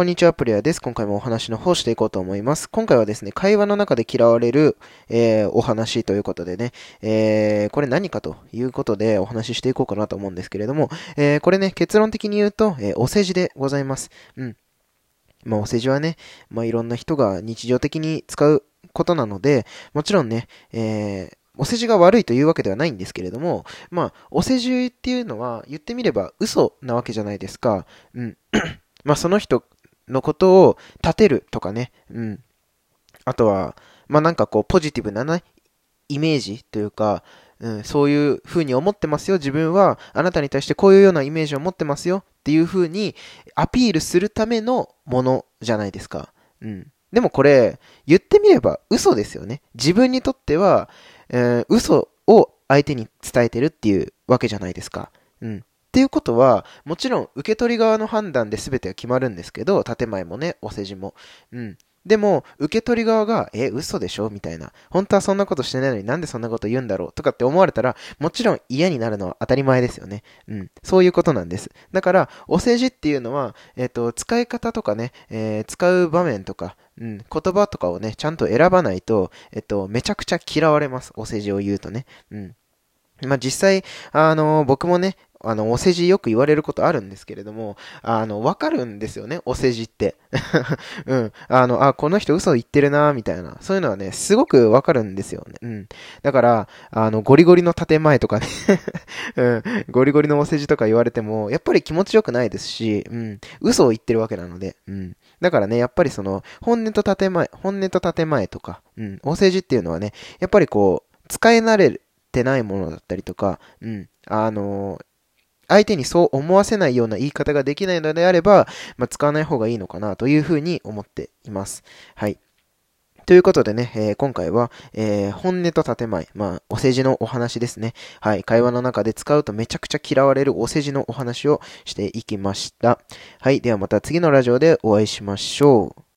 こんにちは、プレイヤーです。今回もお話の方していこうと思います。今回はですね、会話の中で嫌われる、えー、お話ということでね、えー、これ何かということでお話ししていこうかなと思うんですけれども、えー、これね、結論的に言うと、えお世辞でございます。うん。まあ、お世辞はね、まあ、いろんな人が日常的に使うことなので、もちろんね、え、お世辞が悪いというわけではないんですけれども、まあ、お世辞っていうのは言ってみれば嘘なわけじゃないですか。うん。まあ、その人のことを立てるとかね、うん。あとは、まあ、なんかこう、ポジティブなね、イメージというか、うん、そういう風に思ってますよ。自分はあなたに対してこういうようなイメージを持ってますよっていう風にアピールするためのものじゃないですか。うん。でもこれ、言ってみれば嘘ですよね。自分にとっては、えー、嘘を相手に伝えてるっていうわけじゃないですか。うん。っていうことは、もちろん受け取り側の判断で全てが決まるんですけど、建前もね、お世辞も。うん。でも、受け取り側が、え、嘘でしょ？みたいな。本当はそんなことしてないのになんでそんなこと言うんだろう？とかって思われたら、もちろん嫌になるのは当たり前ですよね。うん。そういうことなんです。だから、お世辞っていうのは、えっ、ー、と、使い方とかね、えー、使う場面とか、うん、言葉とかをね、ちゃんと選ばないと、えっと、めちゃくちゃ嫌われます。お世辞を言うとね。うん。まあ、実際、あの、僕もね、あの、お世辞よく言われることあるんですけれども、あの、わかるんですよね、お世辞って。うん。あの、あ、この人嘘言ってるな、みたいな。そういうのはね、すごくわかるんですよね。うん。だから、あの、ゴリゴリの建前とかね うん。ゴリゴリのお世辞とか言われても、やっぱり気持ちよくないですし、うん。嘘を言ってるわけなので、うん。だからね、やっぱりその、本音と建前、本音と建前とか、うん。お世辞っていうのはね、やっぱりこう、使い慣れてないものだったりとか、うん。あの相手にそう思わせないような言い方ができないのであれば、まあ、使わない方がいいのかなというふうに思っています。はい。ということでね、えー、今回は、えー、本音と建前、まあ、お世辞のお話ですね。はい、会話の中で使うとめちゃくちゃ嫌われるお世辞のお話をしていきました。はい、ではまた次のラジオでお会いしましょう。